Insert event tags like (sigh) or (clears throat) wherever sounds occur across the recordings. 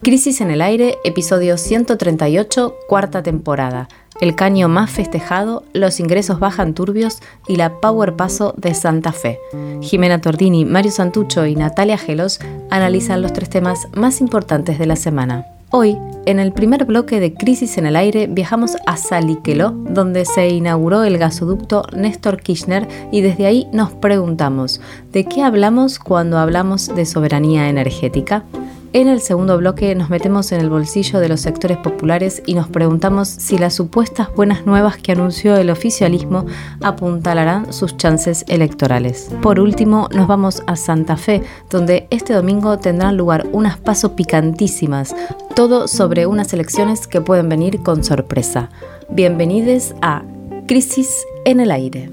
Crisis en el Aire, episodio 138, cuarta temporada. El caño más festejado, los ingresos bajan turbios y la Power Paso de Santa Fe. Jimena Tordini, Mario Santucho y Natalia Gelos analizan los tres temas más importantes de la semana. Hoy, en el primer bloque de Crisis en el Aire, viajamos a Saliqueló, donde se inauguró el gasoducto Néstor Kirchner y desde ahí nos preguntamos, ¿de qué hablamos cuando hablamos de soberanía energética? En el segundo bloque nos metemos en el bolsillo de los sectores populares y nos preguntamos si las supuestas buenas nuevas que anunció el oficialismo apuntalarán sus chances electorales. Por último, nos vamos a Santa Fe, donde este domingo tendrán lugar unas pasos picantísimas, todo sobre unas elecciones que pueden venir con sorpresa. Bienvenidos a Crisis en el Aire.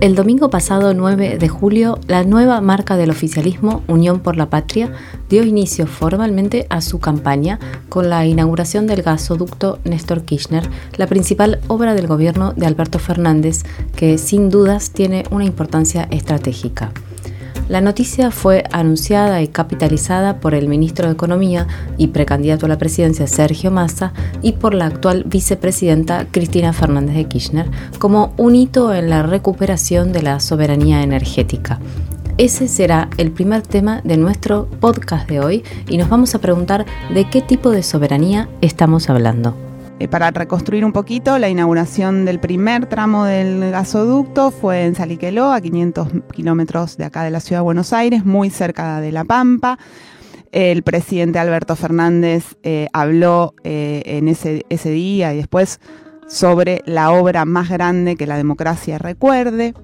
El domingo pasado 9 de julio, la nueva marca del oficialismo, Unión por la Patria, dio inicio formalmente a su campaña con la inauguración del gasoducto Néstor Kirchner, la principal obra del gobierno de Alberto Fernández, que sin dudas tiene una importancia estratégica. La noticia fue anunciada y capitalizada por el ministro de Economía y precandidato a la presidencia Sergio Massa y por la actual vicepresidenta Cristina Fernández de Kirchner como un hito en la recuperación de la soberanía energética. Ese será el primer tema de nuestro podcast de hoy y nos vamos a preguntar de qué tipo de soberanía estamos hablando. Eh, para reconstruir un poquito, la inauguración del primer tramo del gasoducto fue en Saliqueló, a 500 kilómetros de acá de la ciudad de Buenos Aires, muy cerca de La Pampa. El presidente Alberto Fernández eh, habló eh, en ese, ese día y después sobre la obra más grande que la democracia recuerde.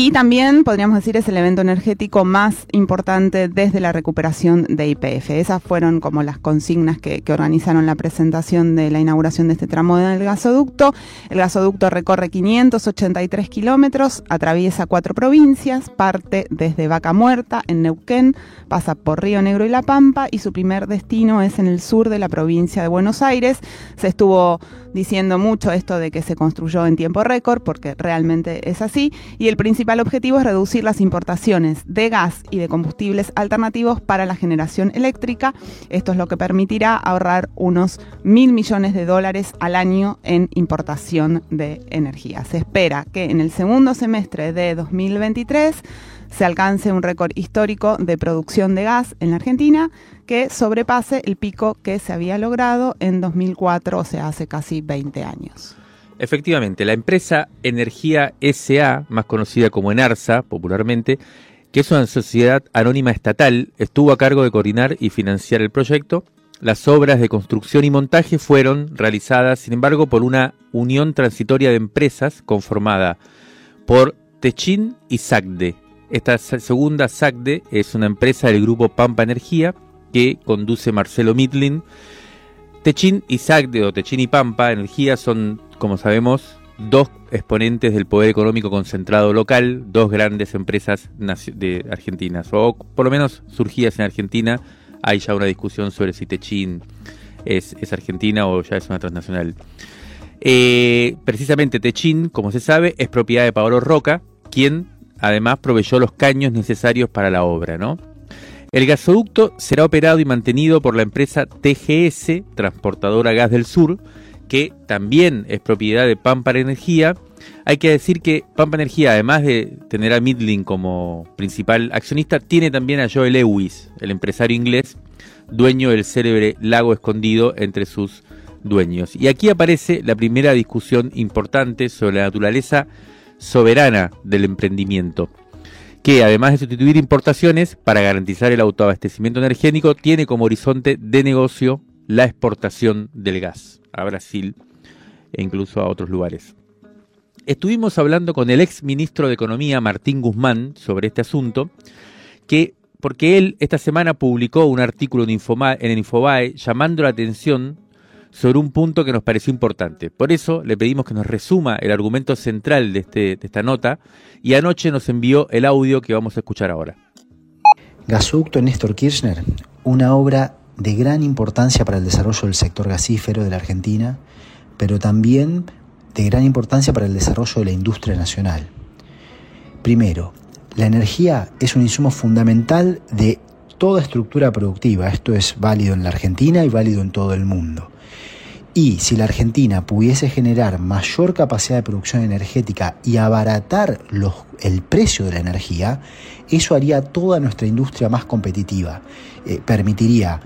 Y también, podríamos decir, es el evento energético más importante desde la recuperación de IPF. Esas fueron como las consignas que, organizaron la presentación de la inauguración de este tramo del gasoducto. El gasoducto recorre 583 kilómetros, atraviesa cuatro provincias, parte desde Vaca Muerta, en Neuquén, pasa por Río Negro y La Pampa y su primer destino es en el sur de la provincia de Buenos Aires. Se estuvo diciendo mucho esto de que se construyó en tiempo récord, porque realmente es así, y el principal objetivo es reducir las importaciones de gas y de combustibles alternativos para la generación eléctrica. Esto es lo que permitirá ahorrar unos mil millones de dólares al año en importación de energía. Se espera que en el segundo semestre de 2023 se alcance un récord histórico de producción de gas en la Argentina que sobrepase el pico que se había logrado en 2004, o sea, hace casi 20 años. Efectivamente, la empresa Energía SA, más conocida como Enarsa popularmente, que es una sociedad anónima estatal, estuvo a cargo de coordinar y financiar el proyecto. Las obras de construcción y montaje fueron realizadas, sin embargo, por una unión transitoria de empresas conformada por Techin y SACDE, esta segunda SACDE es una empresa del grupo Pampa Energía que conduce Marcelo Midlin. Techin y SACDE o Techin y Pampa Energía son, como sabemos, dos exponentes del poder económico concentrado local, dos grandes empresas de argentinas, o por lo menos surgidas en Argentina. Hay ya una discusión sobre si Techin es, argentina o ya es una transnacional. Eh, precisamente Techin, como se sabe, es propiedad de Pablo Roca, quien además proveyó los caños necesarios para la obra, ¿no? El gasoducto será operado y mantenido por la empresa TGS, Transportadora Gas del Sur, que también es propiedad de Pampa Energía. Hay que decir que Pampa Energía, además de tener a Midling como principal accionista, tiene también a Joel Lewis, el empresario inglés, dueño del célebre lago escondido entre sus dueños. Y aquí aparece la primera discusión importante sobre la naturaleza soberana del emprendimiento, que además de sustituir importaciones para garantizar el autoabastecimiento energético, tiene como horizonte de negocio la exportación del gas a Brasil e incluso a otros lugares. Estuvimos hablando con el ex ministro de Economía, Martín Guzmán, sobre este asunto, que porque él esta semana publicó un artículo en, en el Infobae llamando la atención sobre un punto que nos pareció importante. Por eso le pedimos que nos resuma el argumento central de, este, de esta nota y anoche nos envió el audio que vamos a escuchar ahora. Gasoducto Néstor Kirchner, una obra de gran importancia para el desarrollo del sector gasífero de la Argentina, pero también de gran importancia para el desarrollo de la industria nacional. Primero, La energía es un insumo fundamental de toda estructura productiva. Esto es válido en la Argentina y válido en todo el mundo. Y si la Argentina pudiese generar mayor capacidad de producción energética y abaratar el precio de la energía, eso haría toda nuestra industria más competitiva. Eh, permitiría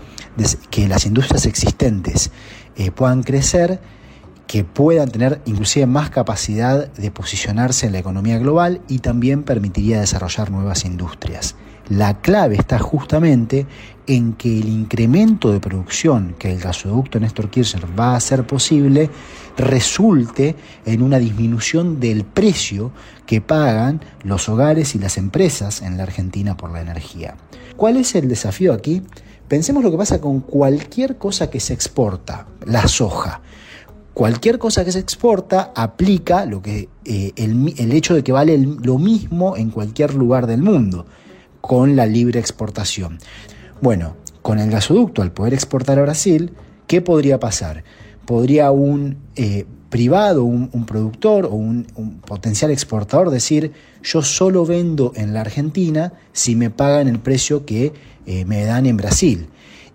que las industrias existentes eh, puedan crecer, que puedan tener inclusive más capacidad de posicionarse en la economía global y también permitiría desarrollar nuevas industrias. La clave está justamente en que el incremento de producción que el gasoducto Néstor Kirchner va a hacer posible resulte en una disminución del precio que pagan los hogares y las empresas en la Argentina por la energía. ¿Cuál es el desafío aquí? Pensemos lo que pasa con cualquier cosa que se exporta, la soja. Cualquier cosa que se exporta aplica lo que, eh, el, hecho de que vale lo mismo en cualquier lugar del mundo, con la libre exportación. Bueno, con el gasoducto, al poder exportar a Brasil, ¿qué podría pasar? Podría un eh, privado, un, productor o un, potencial exportador decir, yo solo vendo en la Argentina si me pagan el precio que eh, me dan en Brasil.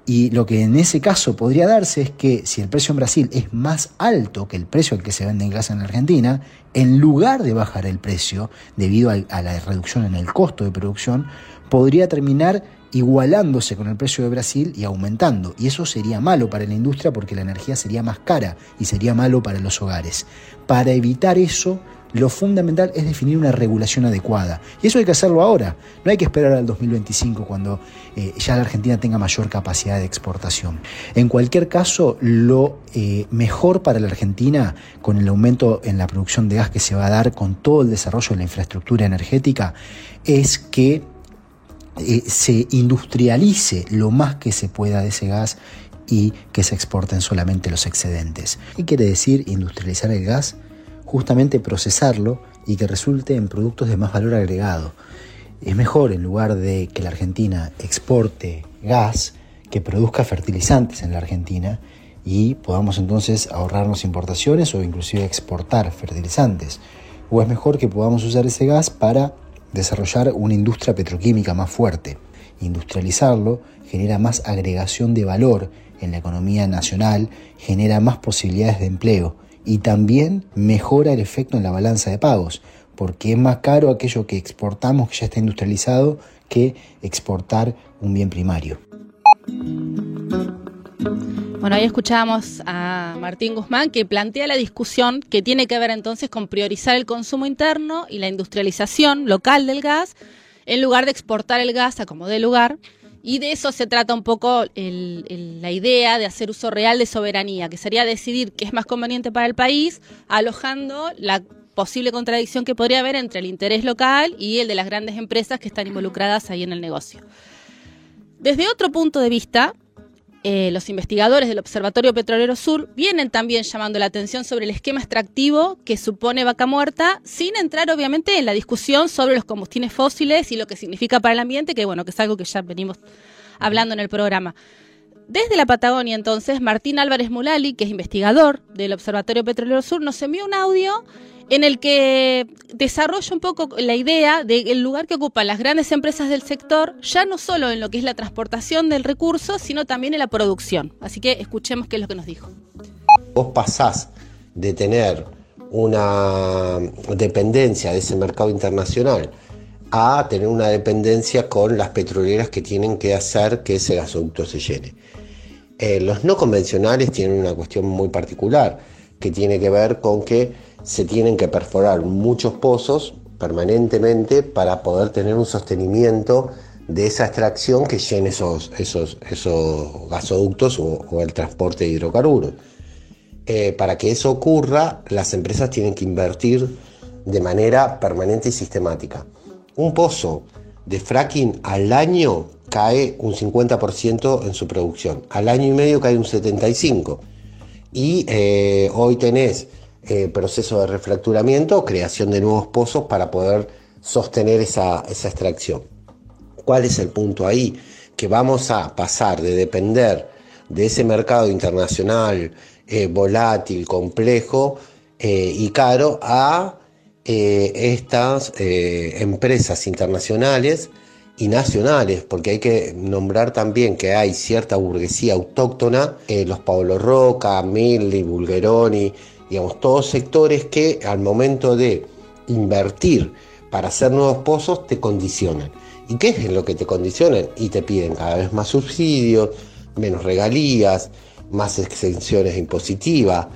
Y lo que en ese caso podría darse es que si el precio en Brasil es más alto que el precio al que se vende en gas en la Argentina, en lugar de bajar el precio debido a la reducción en el costo de producción, podría terminar igualándose con el precio de Brasil y aumentando. Y eso sería malo para la industria porque la energía sería más cara y sería malo para los hogares. Para evitar eso, lo fundamental es definir una regulación adecuada. Y eso hay que hacerlo ahora. No hay que esperar al 2025 cuando eh, ya la Argentina tenga mayor capacidad de exportación. En cualquier caso, lo eh, mejor para la Argentina, con el aumento en la producción de gas que se va a dar con todo el desarrollo de la infraestructura energética, es que eh, se industrialice lo más que se pueda de ese gas y que se exporten solamente los excedentes. ¿Qué quiere decir industrializar el gas? Justamente procesarlo y que resulte en productos de más valor agregado. Es mejor en lugar de que la Argentina exporte gas, que produzca fertilizantes en la Argentina y podamos entonces ahorrarnos importaciones o inclusive exportar fertilizantes. O es mejor que podamos usar ese gas para desarrollar una industria petroquímica más fuerte. Industrializarlo genera más agregación de valor en la economía nacional, genera más posibilidades de empleo y también mejora el efecto en la balanza de pagos, porque es más caro aquello que exportamos que ya está industrializado que exportar un bien primario. Bueno, ahí escuchábamos a Martín Guzmán que plantea la discusión que tiene que ver entonces con priorizar el consumo interno y la industrialización local del gas en lugar de exportar el gas a como de lugar. Y de eso se trata un poco la idea de hacer uso real de soberanía, que sería decidir qué es más conveniente para el país, alojando la posible contradicción que podría haber entre el interés local y el de las grandes empresas que están involucradas ahí en el negocio. Desde otro punto de vista, eh, los investigadores del Observatorio Petrolero Sur vienen también llamando la atención sobre el esquema extractivo que supone vaca muerta, sin entrar obviamente en la discusión sobre los combustibles fósiles y lo que significa para el ambiente, que bueno, que es algo que ya venimos hablando en el programa. Desde la Patagonia, entonces, Martín Álvarez Mulali, que es investigador del Observatorio Petrolero Sur, nos envió un audio en el que desarrolla un poco la idea del lugar que ocupan las grandes empresas del sector, ya no solo en lo que es la transportación del recurso, sino también en la producción. Así que escuchemos qué es lo que nos dijo. Vos pasás de tener una dependencia de ese mercado internacional a tener una dependencia con las petroleras que tienen que hacer que ese gasoducto se llene. Eh, los no convencionales tienen una cuestión muy particular que tiene que ver con que se tienen que perforar muchos pozos permanentemente para poder tener un sostenimiento de esa extracción que llene esos, esos, esos gasoductos o, el transporte de hidrocarburos. Eh, para que eso ocurra, las empresas tienen que invertir de manera permanente y sistemática. Un pozo de fracking al año cae un 50% en su producción, al año y medio cae un 75%. Y eh, hoy tenés eh, proceso de refracturamiento creación de nuevos pozos para poder sostener esa, extracción. ¿Cuál es el punto ahí? Que vamos a pasar de depender de ese mercado internacional eh, volátil, complejo y caro a estas empresas internacionales y nacionales, porque hay que nombrar también que hay cierta burguesía autóctona, eh, los Pablo Roca, Milli, Bulgeroni, digamos, todos sectores que al momento de invertir para hacer nuevos pozos te condicionan. ¿Y qué es lo que te condicionan? Y te piden cada vez más subsidios, menos regalías, más exenciones impositivas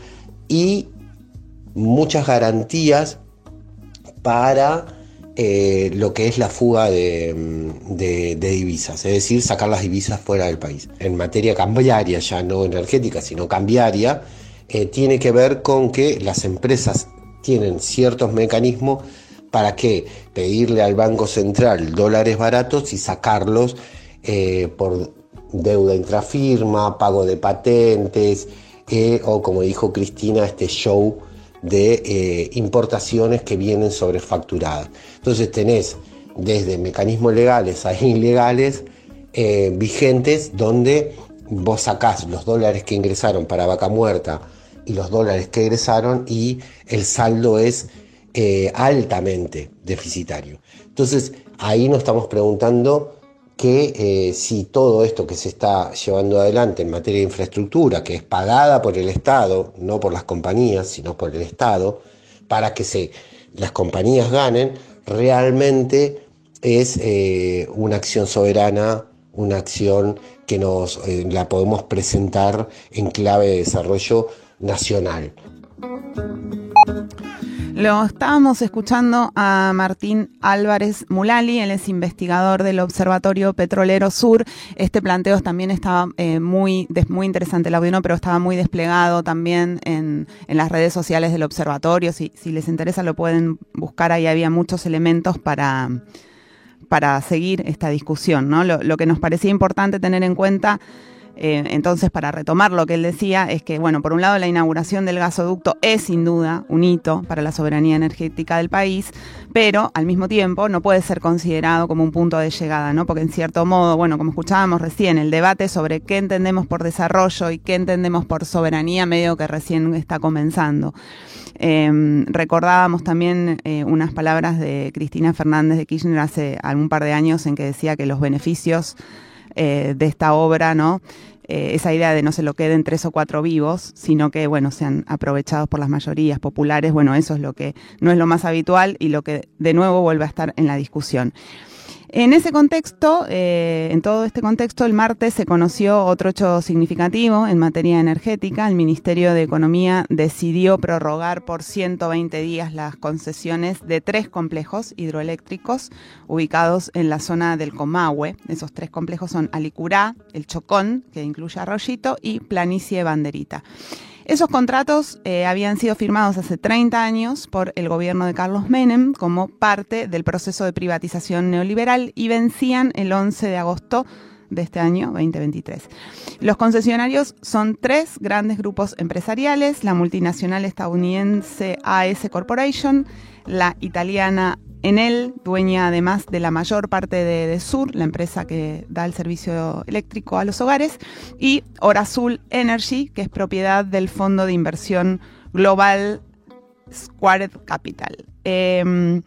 y muchas garantías para eh, lo que es la fuga de, divisas, es decir, sacar las divisas fuera del país. En materia cambiaria, ya no energética, sino cambiaria, eh, tiene que ver con que las empresas tienen ciertos mecanismos para que pedirle al Banco Central dólares baratos y sacarlos eh, por deuda intrafirma, pago de patentes, o como dijo Cristina, este show de eh, importaciones que vienen sobrefacturadas. Entonces tenés desde mecanismos legales a (laughs) ilegales eh, vigentes donde vos sacás los dólares que ingresaron para vaca muerta y los dólares que egresaron y el saldo es eh, altamente deficitario. Entonces ahí nos estamos preguntando que eh, si todo esto que se está llevando adelante en materia de infraestructura, que es pagada por el Estado, no por las compañías, sino por el Estado, para que se, las compañías ganen, realmente es eh, una acción soberana, una acción que nos eh, la podemos presentar en clave de desarrollo nacional. Lo estábamos escuchando a Martín Álvarez Mulali, él es investigador del Observatorio Petrolero Sur. Este planteo también estaba eh, muy, muy interesante el audio, pero estaba muy desplegado también en, las redes sociales del observatorio. Si, les interesa lo pueden buscar, ahí había muchos elementos para, para seguir esta discusión. ¿no? Lo que nos parecía importante tener en cuenta eh, entonces, para retomar lo que él decía, es que, bueno, por un lado la inauguración del gasoducto es sin duda un hito para la soberanía energética del país, pero al mismo tiempo no puede ser considerado como un punto de llegada, ¿no? Porque en cierto modo, bueno, como escuchábamos recién, el debate sobre qué entendemos por desarrollo y qué entendemos por soberanía medio que recién está comenzando. Em, recordábamos también eh, unas palabras de Cristina Fernández de Kirchner hace algún par de años en que decía que los beneficios eh, de esta obra, ¿no? Eh, esa idea de no se lo queden tres o cuatro vivos, sino que, bueno, sean aprovechados por las mayorías populares, bueno, eso es lo que no es lo más habitual y lo que de nuevo vuelve a estar en la discusión. En ese contexto, eh, en todo este contexto, el martes se conoció otro hecho significativo en materia energética. El Ministerio de Economía decidió prorrogar por 120 días las concesiones de tres complejos hidroeléctricos ubicados en la zona del Comahue. Esos tres complejos son Alicurá, El Chocón, que incluye Arroyito, y Planicie Banderita. Esos contratos eh, habían sido firmados hace 30 años por el gobierno de Carlos Menem como parte del proceso de privatización neoliberal y vencían el 11 de agosto de este año 2023. Los concesionarios son tres grandes grupos empresariales, la multinacional estadounidense AS Corporation, la italiana Enel, dueña además de la mayor parte de, Sur, la empresa que da el servicio eléctrico a los hogares, y Orazul Energy, que es propiedad del fondo de inversión global Squared Capital. Em,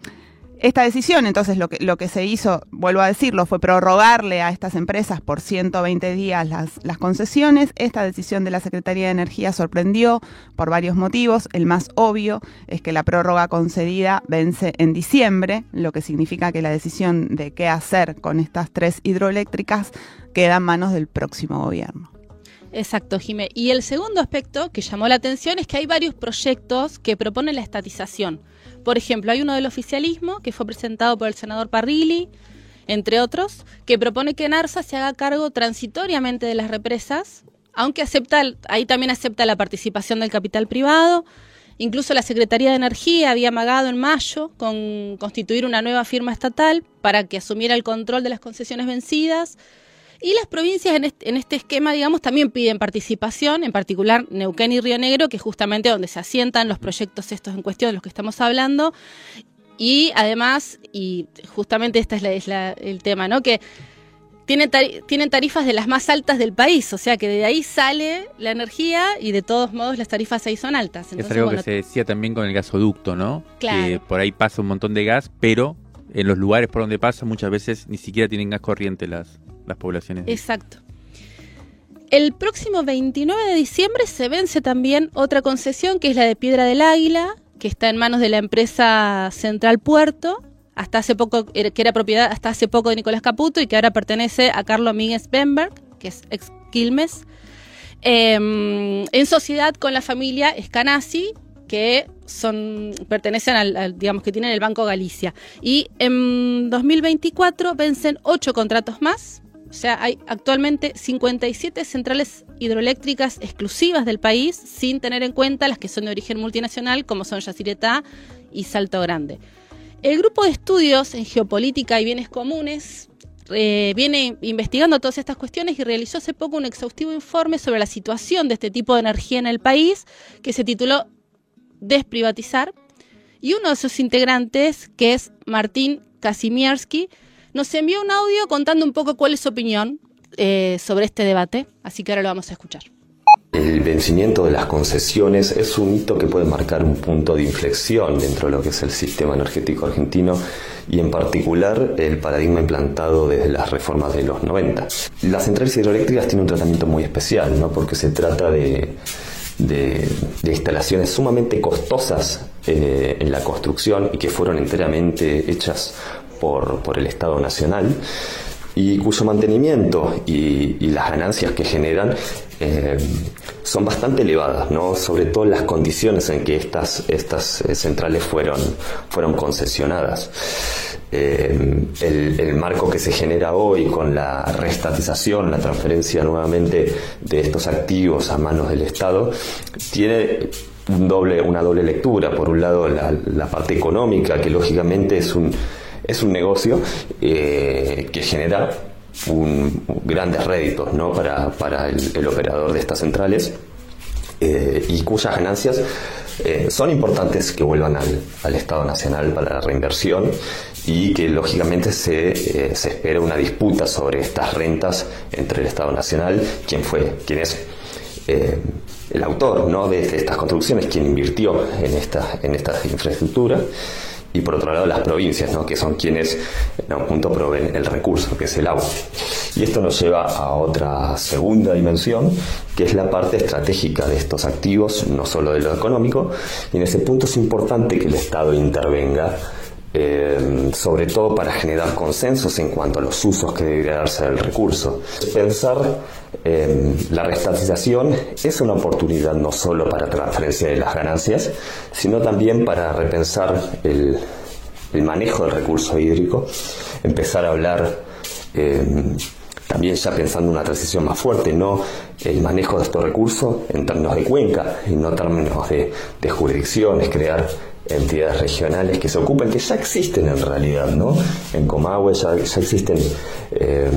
esta decisión, entonces, lo que, lo que se hizo, vuelvo a decirlo, fue prorrogarle a estas empresas por 120 días las, las concesiones. Esta decisión de la Secretaría de Energía sorprendió por varios motivos. El más obvio es que la prórroga concedida vence en diciembre, lo que significa que la decisión de qué hacer con estas tres hidroeléctricas queda en manos del próximo gobierno. Exacto, Jimé. Y el segundo aspecto que llamó la atención es que hay varios proyectos que proponen la estatización. Por ejemplo, hay uno del oficialismo que fue presentado por el senador Parrilli, entre otros, que propone que NARSA se haga cargo transitoriamente de las represas, aunque acepta, ahí también acepta la participación del capital privado. Incluso la Secretaría de Energía había amagado en mayo con constituir una nueva firma estatal para que asumiera el control de las concesiones vencidas y las provincias en este, esquema, digamos, también piden participación, en particular Neuquén y Río Negro, que es justamente donde se asientan los proyectos estos en cuestión de los que estamos hablando. Y además, y justamente este es, el tema, ¿no? Que tienen, tienen tarifas de las más altas del país, o sea que de ahí sale la energía y de todos modos las tarifas ahí son altas. es algo que se decía también con el gasoducto, ¿no? Que por ahí pasa un montón de gas, pero en los lugares por donde pasa muchas veces ni siquiera tienen gas corriente las, las poblaciones. Exacto. El próximo 29 de diciembre se vence también otra concesión que es la de Piedra del Águila, que está en manos de la empresa Central Puerto, hasta hace poco, que era propiedad hasta hace poco de Nicolás Caputo y que ahora pertenece a Carlos Míguez Benberg, que es ex Quilmes, em, en sociedad con la familia Escanasi, que son pertenecen al, digamos que tienen el Banco Galicia y en 2024 vencen ocho contratos más o sea hay actualmente 57 centrales hidroeléctricas exclusivas del país sin tener en cuenta las que son de origen multinacional como son Yacyretá y Salto Grande el grupo de estudios en geopolítica y bienes comunes eh, viene investigando todas estas cuestiones y realizó hace poco un exhaustivo informe sobre la situación de este tipo de energía en el país que se tituló Desprivatizar. Y uno de sus integrantes, que es Martín Kasimierski, nos envió un audio contando un poco cuál es su opinión eh, sobre este debate, así que ahora lo vamos a escuchar. El vencimiento de las concesiones es un hito que puede marcar un punto de inflexión dentro de lo que es el sistema energético argentino y en particular el paradigma implantado desde las reformas de los 90. Las centrales hidroeléctricas tienen un tratamiento muy especial, ¿no? porque se trata de, instalaciones sumamente costosas eh, en la construcción y que fueron enteramente hechas por, el Estado Nacional y cuyo mantenimiento y, las ganancias que generan eh, son bastante elevadas, ¿no? sobre todo las condiciones en que estas, estas eh, centrales fueron, fueron concesionadas. Eh, el, marco que se genera hoy con la restatización, la transferencia nuevamente de estos activos a manos del Estado, tiene un doble, una doble lectura. Por un lado, la parte económica, que lógicamente es un es un negocio eh, que genera un, grandes réditos ¿no? para, para el, operador de estas centrales eh, y cuyas ganancias eh, son importantes que vuelvan al, al, Estado Nacional para la reinversión y que lógicamente se, se espera una disputa sobre estas rentas entre el Estado Nacional, quien fue, quién es el autor ¿no? de, estas construcciones, quien invirtió en esta, en esta infraestructura y por otro lado las provincias, ¿no? que son quienes en algún punto proveen el recurso, que es el agua. Y esto nos lleva a otra segunda dimensión, que es la parte estratégica de estos activos, no solo de lo económico, y en ese punto es importante que el Estado intervenga eh, sobre todo para generar consensos en cuanto a los usos que debería darse del recurso. Pensar en la restatización es una oportunidad no solo para transferencia de las ganancias, sino también para repensar el, manejo del recurso hídrico, empezar a hablar eh, también ya pensando en una transición más fuerte, no el manejo de estos recursos en términos de cuenca y no en términos de jurisdicciones, crear entidades regionales que se ocupen, que ya existen en realidad, ¿no? En Comahue ya, existen eh,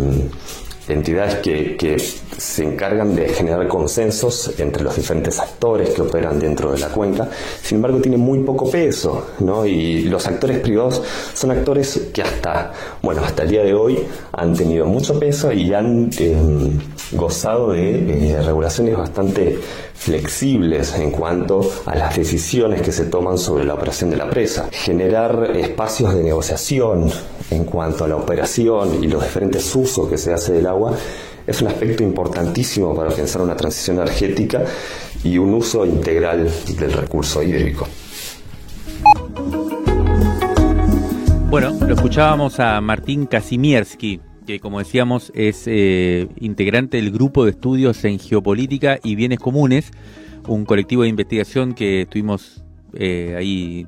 entidades que, que, se encargan de generar consensos entre los diferentes actores que operan dentro de la cuenca, sin embargo tiene muy poco peso, ¿no? Y los actores privados son actores que hasta, bueno, hasta el día de hoy han tenido mucho peso y han em, gozado de eh, regulaciones bastante flexibles en cuanto a las decisiones que se toman sobre la operación de la presa. Generar espacios de negociación en cuanto a la operación y los diferentes usos que se hace del agua es un aspecto importantísimo para pensar una transición energética y un uso integral del recurso hídrico. Bueno, lo escuchábamos a Martín Kasimierski, que como decíamos es eh, integrante del grupo de estudios en geopolítica y bienes comunes, un colectivo de investigación que estuvimos eh, ahí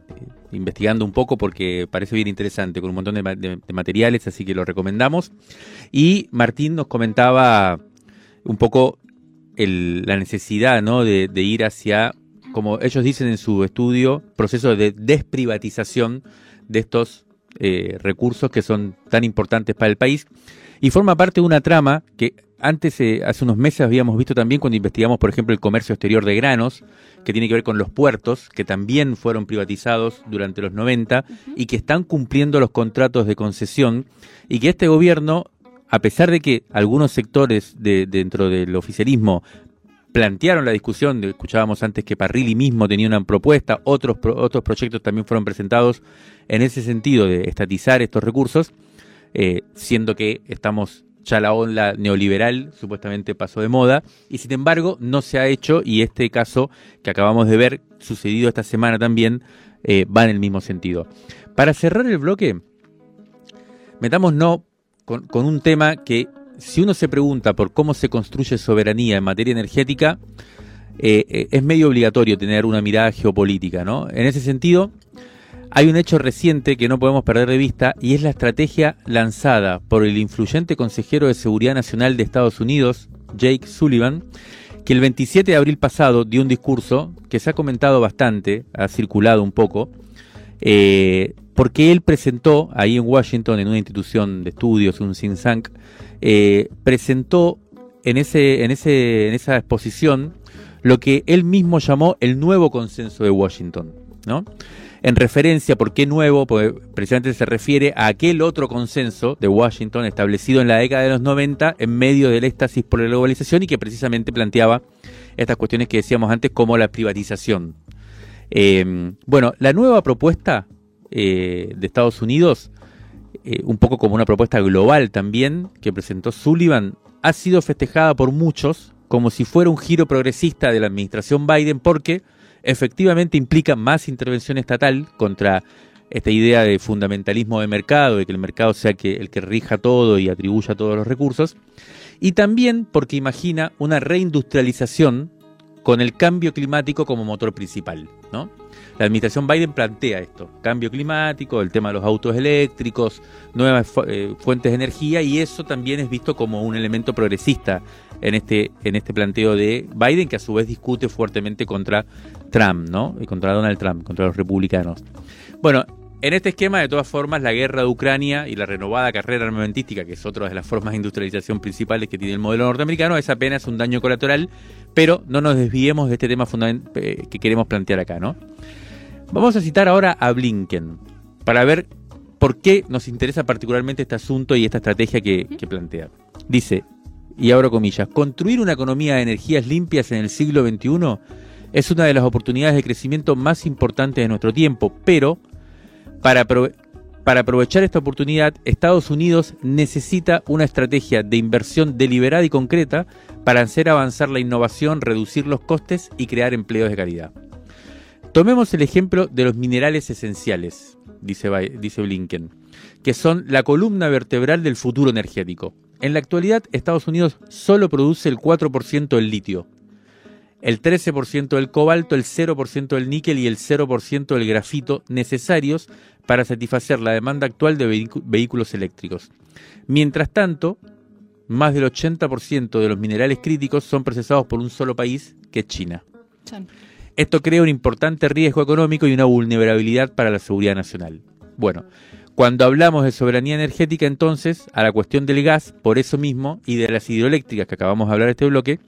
investigando un poco porque parece bien interesante, con un montón de, materiales, así que lo recomendamos. Y Martín nos comentaba un poco la necesidad ¿no? de, ir hacia, como ellos dicen en su estudio, proceso de desprivatización de estos eh, recursos que son tan importantes para el país. Y forma parte de una trama que antes, eh, hace unos meses, habíamos visto también cuando investigamos, por ejemplo, el comercio exterior de granos, que tiene que ver con los puertos, que también fueron privatizados durante los 90 y que están cumpliendo los contratos de concesión y que este gobierno a pesar de que algunos sectores de, dentro del oficialismo plantearon la discusión, escuchábamos antes que Parrilli mismo tenía una propuesta, otros, otros proyectos también fueron presentados en ese sentido de estatizar estos recursos, eh, siendo que estamos ya la ola neoliberal supuestamente pasó de moda y sin embargo no se ha hecho y este caso que acabamos de ver sucedido esta semana también eh, va en el mismo sentido. Para cerrar el bloque, metámonos con, con un tema que si uno se pregunta por cómo se construye soberanía en materia energética, eh, eh, es medio obligatorio tener una mirada geopolítica, ¿no? En ese sentido, hay un hecho reciente que no podemos perder de vista y es la estrategia lanzada por el influyente consejero de Seguridad Nacional de Estados Unidos, Jake Sullivan, que el 27 de abril pasado dio un discurso que se ha comentado bastante, ha circulado un poco, eh, porque él presentó ahí en Washington, en una institución de estudios, un think tank, eh, presentó en, ese, en, ese, en esa exposición lo que él mismo llamó el nuevo consenso de Washington, ¿no? En referencia, ¿por qué nuevo? Porque precisamente se refiere a aquel otro consenso de Washington establecido en la década de los 90 en medio del éxtasis por la globalización y que precisamente planteaba estas cuestiones que decíamos antes como la privatización. Eh, bueno, la nueva propuesta eh, de Estados Unidos eh, un poco como una propuesta global también que presentó Sullivan, ha sido festejada por muchos como si fuera un giro progresista de la administración Biden porque efectivamente implica más intervención estatal contra esta idea de fundamentalismo de mercado, de que el mercado sea el que rija todo y atribuya todos los recursos, y también porque imagina una reindustrialización con el cambio climático como motor principal, ¿no? La administración Biden plantea esto, cambio climático, el tema de los autos eléctricos, nuevas eh, fuentes de energía y eso también es visto como un elemento progresista en este, en este planteo de Biden que a su vez discute fuertemente contra Trump, ¿no? Y contra Donald Trump, contra los republicanos. Bueno, en este esquema, de todas formas, la guerra de Ucrania y la renovada carrera armamentística, que es otra de las formas de industrialización principales que tiene el modelo norteamericano, es apenas un daño colateral, pero no nos desviemos de este tema eh, que queremos plantear acá, ¿no? Vamos a citar ahora a Blinken para ver por qué nos interesa particularmente este asunto y esta estrategia que, plantea. Dice, y abro comillas, construir una economía de energías limpias en el siglo XXI es una de las oportunidades de crecimiento más importantes de nuestro tiempo, pero para, aprovechar esta oportunidad, Estados Unidos necesita una estrategia de inversión deliberada y concreta para hacer avanzar la innovación, reducir los costes y crear empleos de calidad. Tomemos el ejemplo de los minerales esenciales, dice Blinken, que son la columna vertebral del futuro energético. En la actualidad, Estados Unidos solo produce el 4% del litio, el 13% del cobalto, el 0% del níquel y el 0% del grafito necesarios para satisfacer la demanda actual de vehículos eléctricos. Mientras tanto, más del 80% de los minerales críticos son procesados por un solo país, que es China. Esto crea un importante riesgo económico y una vulnerabilidad para la seguridad nacional. Bueno, cuando hablamos de soberanía energética, entonces, a la cuestión del gas, por eso mismo, y de las hidroeléctricas que acabamos de hablar en este bloque,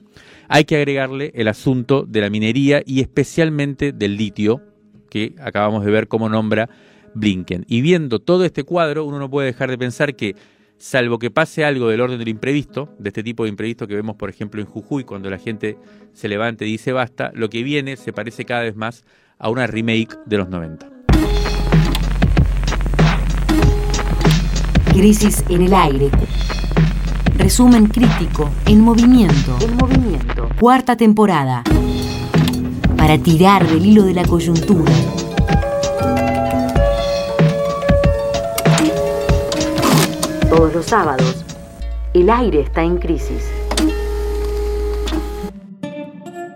hay que agregarle el asunto de la minería y especialmente del litio, que acabamos de ver cómo nombra Blinken. Y viendo todo este cuadro, uno no puede dejar de pensar que salvo que pase algo del orden del imprevisto, de este tipo de imprevisto que vemos, por ejemplo, en Jujuy, cuando la gente se levanta y dice basta, lo que viene se parece cada vez más a una remake de los 90. Crisis en el aire. Resumen crítico en movimiento. En movimiento. Cuarta temporada. Para tirar del hilo de la coyuntura todos los sábados. El aire está en crisis.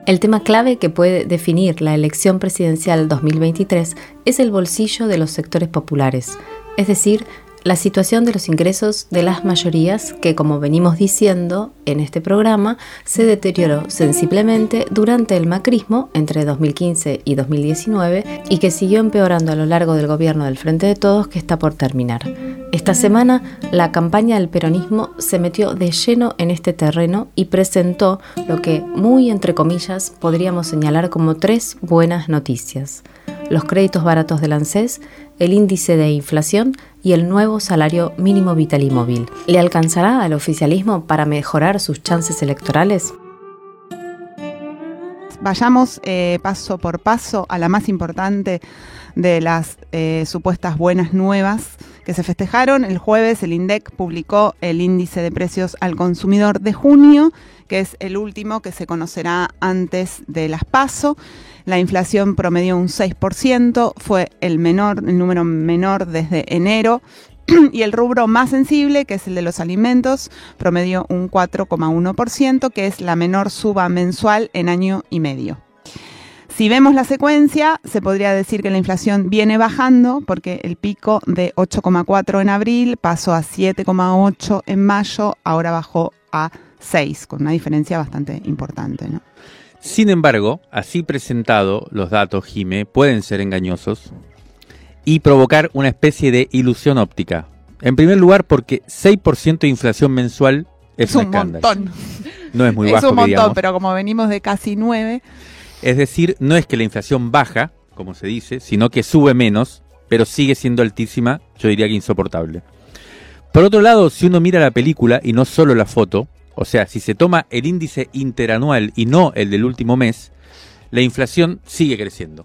El tema clave que puede definir la elección presidencial 2023 es el bolsillo de los sectores populares, es decir, la situación de los ingresos de las mayorías que, como venimos diciendo en este programa, se deterioró sensiblemente durante el macrismo entre 2015 y 2019 y que siguió empeorando a lo largo del gobierno del Frente de Todos que está por terminar. Esta semana, la campaña del peronismo se metió de lleno en este terreno y presentó lo que, muy entre comillas, podríamos señalar como tres buenas noticias. los créditos baratos del ANSES, el índice de inflación y el nuevo salario mínimo vital y móvil. ¿Le alcanzará al oficialismo para mejorar sus chances electorales? Vayamos eh, paso por paso a la más importante de las eh, supuestas buenas nuevas que se festejaron. El jueves el INDEC publicó el índice de precios al consumidor de junio, que es el último que se conocerá antes de las PASO. La inflación promedió un 6%, fue el menor, el número menor desde enero. (clears throat) Y el rubro más sensible, que es el de los alimentos, promedió un 4,1%, que es la menor suba mensual en año y medio. Si vemos la secuencia, se podría decir que la inflación viene bajando porque el pico de 8,4 en abril pasó a 7,8 en mayo, ahora bajó a 6, con una diferencia bastante importante. ¿no? Sin embargo, así presentado, los datos, Jime, pueden ser engañosos y provocar una especie de ilusión óptica. En primer lugar, porque 6% de inflación mensual es, un, montón. No es muy bajo. Es un montón, pero como venimos de casi 9 es decir, no es que la inflación baja, como se dice, sino que sube menos, pero sigue siendo altísima, yo diría que insoportable. Por otro lado, si uno mira la película y no solo la foto, o sea, si se toma el índice interanual y no el del último mes, la inflación sigue creciendo.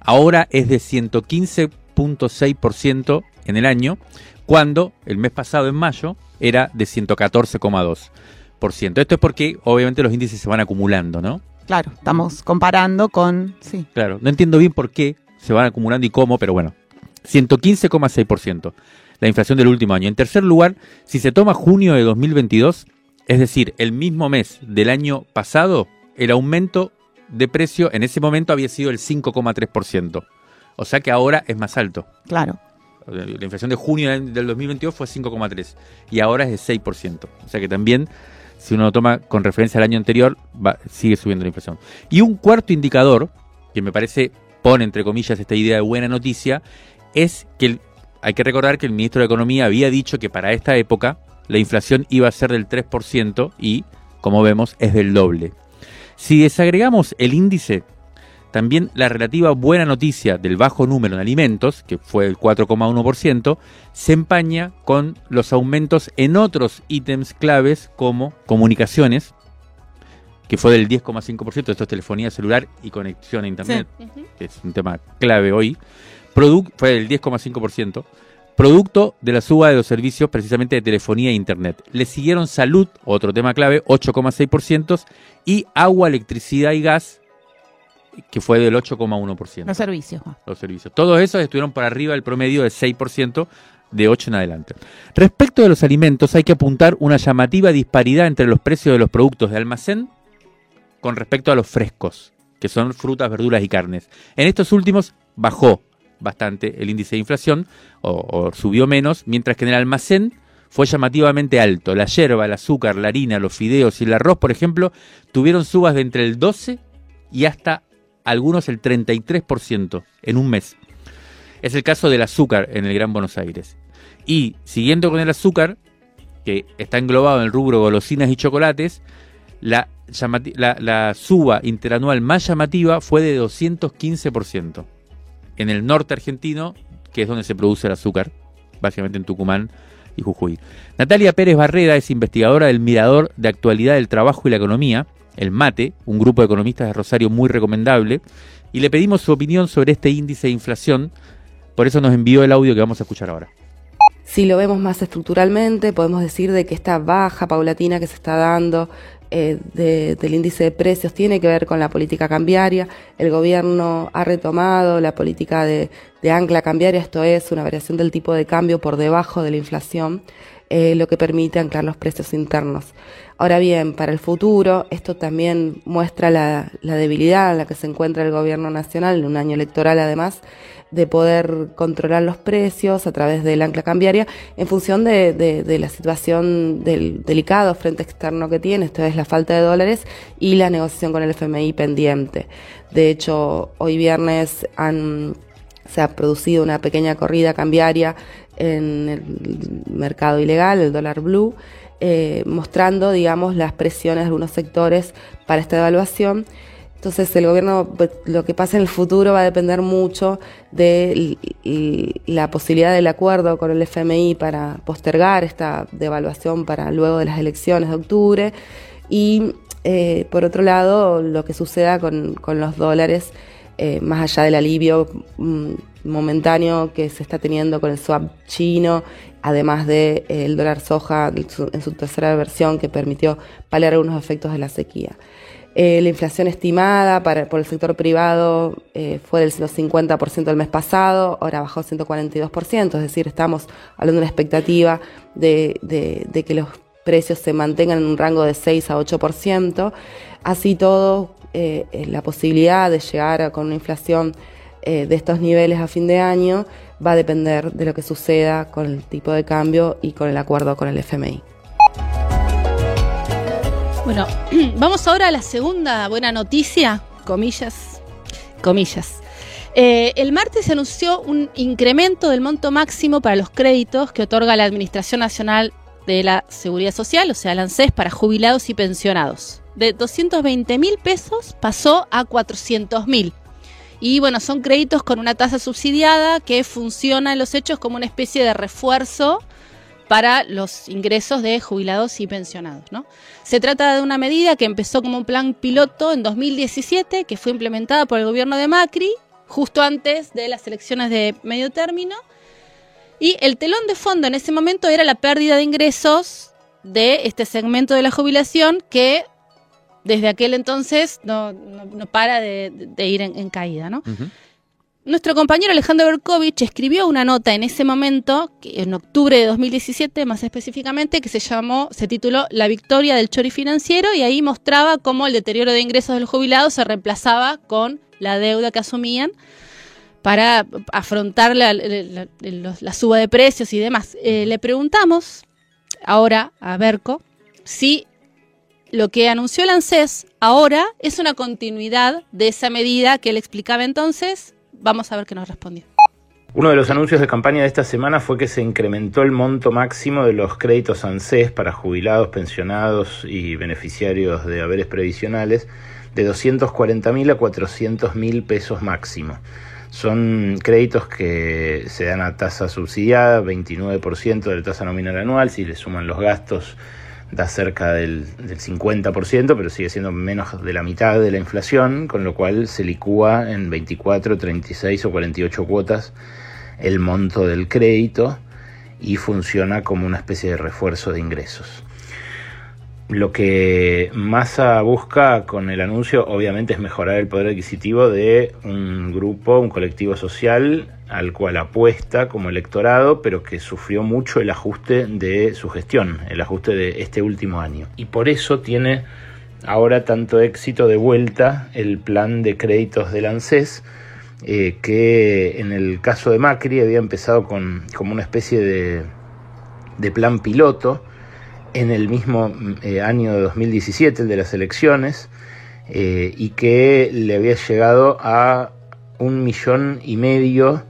Ahora es de 115.6% en el año, cuando el mes pasado, en mayo, era de 114,2%. Esto es porque obviamente los índices se van acumulando, ¿no? Claro, estamos comparando con... Sí. Claro, no entiendo bien por qué se van acumulando y cómo, pero bueno. 115,6%, la inflación del último año. En tercer lugar, si se toma junio de 2022, es decir, el mismo mes del año pasado, el aumento de precio en ese momento había sido el 5,3%. O sea que ahora es más alto. Claro. La inflación de junio del 2022 fue 5,3% y ahora es de 6%. O sea que también si uno lo toma con referencia al año anterior, sigue subiendo la inflación. Y un cuarto indicador, que me parece pone entre comillas esta idea de buena noticia, es que hay que recordar que el ministro de Economía había dicho que para esta época la inflación iba a ser del 3% y, como vemos, es del doble. Si desagregamos el índice también la relativa buena noticia del bajo número en alimentos, que fue el 4,1%, se empaña con los aumentos en otros ítems claves como comunicaciones, que fue del 10,5%, esto es telefonía celular y conexión a Internet, que es un tema clave hoy, fue del 10,5%, producto de la suba de los servicios precisamente de telefonía e Internet. Le siguieron salud, otro tema clave, 8,6%, y agua, electricidad y gas, que fue del 8,1%. Los servicios. Los servicios. Todos esos estuvieron por arriba del promedio del 6% de 8 en adelante. Respecto de los alimentos, hay que apuntar una llamativa disparidad entre los precios de los productos de almacén con respecto a los frescos, que son frutas, verduras y carnes. En estos últimos bajó bastante el índice de inflación, o, o subió menos, mientras que en el almacén fue llamativamente alto. La hierba, el azúcar, la harina, los fideos y el arroz, por ejemplo, tuvieron subas de entre el 12 y hasta algunos el 33% en un mes. Es el caso del azúcar en el Gran Buenos Aires. Y siguiendo con el azúcar, que está englobado en el rubro golosinas y chocolates, la, la, suba interanual más llamativa fue de 215%. En el norte argentino, que es donde se produce el azúcar, básicamente en Tucumán y Jujuy. Natalia Pérez Barrera es investigadora del Mirador de Actualidad del Trabajo y la Economía el MATE, un grupo de economistas de Rosario muy recomendable, y le pedimos su opinión sobre este índice de inflación. Por eso nos envió el audio que vamos a escuchar ahora. Si lo vemos más estructuralmente, podemos decir de que esta baja paulatina que se está dando eh, del índice de precios tiene que ver con la política cambiaria. El gobierno ha retomado la política de, ancla cambiaria, esto es una variación del tipo de cambio por debajo de la inflación, eh, lo que permite anclar los precios internos. Ahora bien, para el futuro, esto también muestra la, debilidad en la que se encuentra el gobierno nacional, en un año electoral además, de poder controlar los precios a través del ancla cambiaria en función de, la situación del delicado frente externo que tiene, esto es la falta de dólares y la negociación con el FMI pendiente. De hecho, hoy viernes se ha producido una pequeña corrida cambiaria en el mercado ilegal, el dólar blue, eh, mostrando, digamos, las presiones de algunos sectores para esta evaluación. Entonces el gobierno, pues, lo que pasa en el futuro va a depender mucho de la posibilidad del acuerdo con el FMI para postergar esta devaluación para luego de las elecciones de octubre y eh, por otro lado lo que suceda con, los dólares eh, más allá del alivio mm, momentáneo que se está teniendo con el swap chino, además del de, eh, dólar soja en su tercera versión que permitió paliar algunos efectos de la sequía. Eh, la inflación estimada para, por el sector privado eh, fue del 150% el mes pasado, ahora bajó 142%, es decir, estamos hablando de una expectativa de, de, que los precios se mantengan en un rango de 6 a 8%. Así todo, eh, la posibilidad de llegar con una inflación de estos niveles a fin de año va a depender de lo que suceda con el tipo de cambio y con el acuerdo con el FMI. Bueno, (clears throat) vamos ahora a la segunda buena noticia, comillas, comillas. Eh, el martes se anunció un incremento del monto máximo para los créditos que otorga la Administración Nacional de la Seguridad Social, o sea, la ANSES, para jubilados y pensionados. De 220 mil pesos pasó a 400 mil. Y bueno, son créditos con una tasa subsidiada que funciona en los hechos como una especie de refuerzo para los ingresos de jubilados y pensionados. ¿no? Se trata de una medida que empezó como un plan piloto en 2017, que fue implementada por el gobierno de Macri, justo antes de las elecciones de medio término. Y el telón de fondo en ese momento era la pérdida de ingresos de este segmento de la jubilación que desde aquel entonces no, para de, ir en, caída. ¿no? Nuestro compañero Alejandro Berkovich escribió una nota en ese momento, en octubre de 2017 más específicamente, que se llamó, se tituló La victoria del chori financiero y ahí mostraba cómo el deterioro de ingresos del jubilado se reemplazaba con la deuda que asumían para afrontar la, suba de precios y demás. Eh, le preguntamos ahora a Berco si lo que anunció el ANSES ahora es una continuidad de esa medida que él explicaba entonces Vamos a ver qué nos respondió. Uno de los anuncios de campaña de esta semana fue que se incrementó el monto máximo de los créditos ANSES para jubilados, pensionados y beneficiarios de haberes previsionales de 240 mil a 400 mil pesos máximo. Son créditos que se dan a tasa subsidiada, 29% de la tasa nominal anual, si le suman los gastos da cerca del, 50%, pero sigue siendo menos de la mitad de la inflación, con lo cual se licúa en 24, 36 o 48 cuotas el monto del crédito y funciona como una especie de refuerzo de ingresos. Lo que Massa busca con el anuncio obviamente es mejorar el poder adquisitivo de un grupo, un colectivo social al cual apuesta como electorado, pero que sufrió mucho el ajuste de su gestión, el ajuste de este último año. Y por eso tiene ahora tanto éxito de vuelta el plan de créditos del ANSES, eh, que en el caso de Macri había empezado con como una especie de, de plan piloto, en el mismo eh, año de 2017, el de las elecciones, eh, y que le había llegado a un millón y medio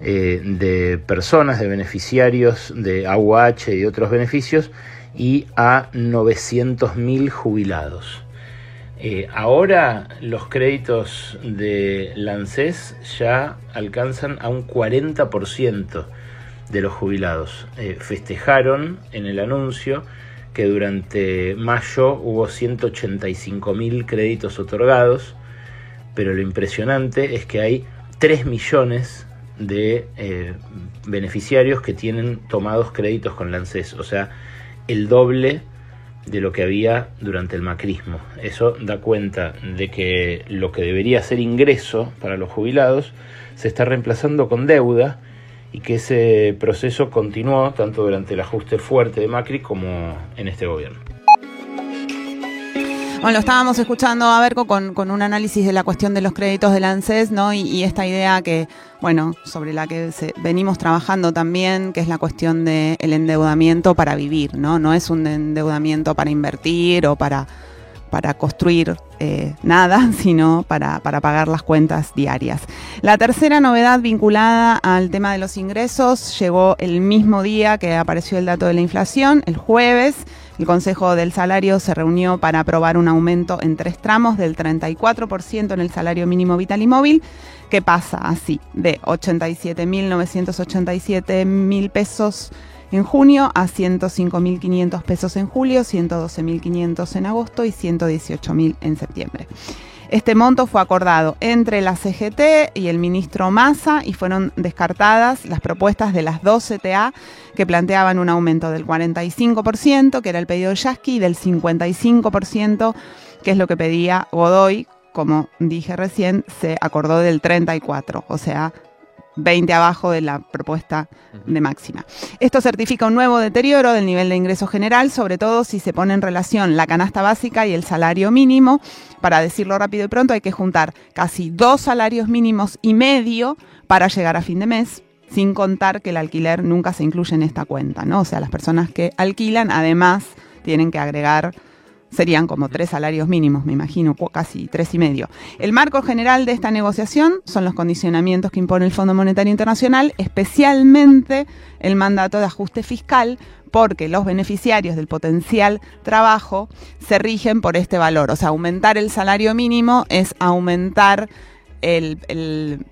eh, de personas, de beneficiarios de AUH y otros beneficios, y a 900.000 jubilados. ahora los créditos de Lancés ya alcanzan a un 40% de los jubilados. Eh, festejaron en el anuncio que durante mayo hubo 185 mil créditos otorgados, pero lo impresionante es que hay 3 millones de eh, beneficiarios que tienen tomados créditos con la ANSES, o sea, el doble de lo que había durante el macrismo. Eso da cuenta de que lo que debería ser ingreso para los jubilados se está reemplazando con deuda y que ese proceso continuó tanto durante el ajuste fuerte de Macri como en este gobierno. Bueno, estábamos escuchando a Berco con, con, un análisis de la cuestión de los créditos del ANSES, ¿no? Y, esta idea que, bueno, sobre la que venimos trabajando también, que es la cuestión del endeudamiento para vivir, ¿no? No es un endeudamiento para invertir o para para construir eh, nada, (laughs) sino para, para, pagar las cuentas diarias. La tercera novedad vinculada al tema de los ingresos llegó el mismo día que apareció el dato de la inflación, el jueves. El Consejo del Salario se reunió para aprobar un aumento en tres tramos del 34% en el salario mínimo vital y móvil, que pasa así de 87.987 mil pesos en junio a 105.500 pesos en julio, 112.500 en agosto y 118.000 en septiembre. Este monto fue acordado entre la CGT y el ministro Massa y fueron descartadas las propuestas de las dos CTA que planteaban un aumento del 45%, que era el pedido de Yasky, y del 55%, que es lo que pedía Godoy. Como dije recién, se acordó del 34%, o sea, 20 abajo de la propuesta de máxima. Esto certifica un nuevo deterioro del nivel de ingreso general, sobre todo si se pone en relación la canasta básica y el salario mínimo. Para decirlo rápido y pronto, hay que juntar casi dos salarios mínimos y medio para llegar a fin de mes, sin contar que el alquiler nunca se incluye en esta cuenta, ¿no? O sea, las personas que alquilan además tienen que agregar serían como tres salarios mínimos, me imagino, casi tres y medio. El marco general de esta negociación son los condicionamientos que impone el Fondo Monetario Internacional, especialmente el mandato de ajuste fiscal, porque los beneficiarios del potencial trabajo se rigen por este valor. O sea, aumentar el salario mínimo es aumentar el, el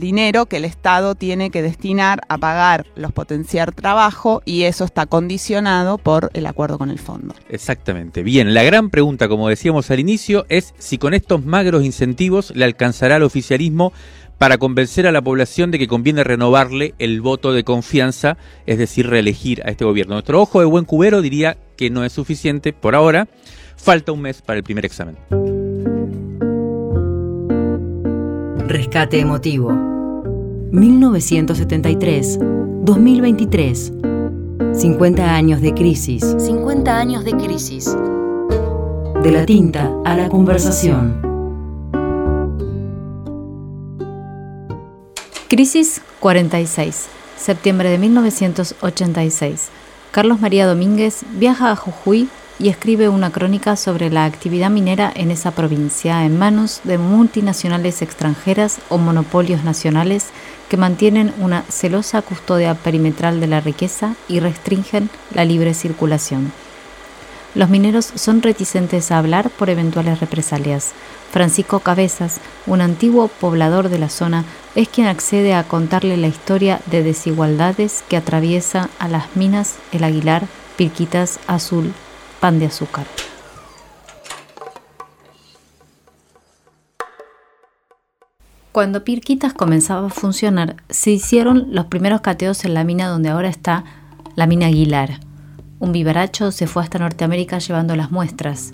dinero que el Estado tiene que destinar a pagar los potenciar trabajo y eso está condicionado por el acuerdo con el fondo. Exactamente. Bien, la gran pregunta, como decíamos al inicio, es si con estos magros incentivos le alcanzará al oficialismo para convencer a la población de que conviene renovarle el voto de confianza, es decir, reelegir a este gobierno. Nuestro ojo de buen cubero diría que no es suficiente por ahora. Falta un mes para el primer examen. Rescate emotivo. 1973-2023. 50 años de crisis. 50 años de crisis. De la tinta a la conversación. Crisis 46. Septiembre de 1986. Carlos María Domínguez viaja a Jujuy y escribe una crónica sobre la actividad minera en esa provincia en manos de multinacionales extranjeras o monopolios nacionales que mantienen una celosa custodia perimetral de la riqueza y restringen la libre circulación. Los mineros son reticentes a hablar por eventuales represalias. Francisco Cabezas, un antiguo poblador de la zona, es quien accede a contarle la historia de desigualdades que atraviesa a las minas El Aguilar, Pirquitas Azul, pan de azúcar. Cuando Pirquitas comenzaba a funcionar, se hicieron los primeros cateos en la mina donde ahora está la mina Aguilar. Un vivaracho se fue hasta Norteamérica llevando las muestras.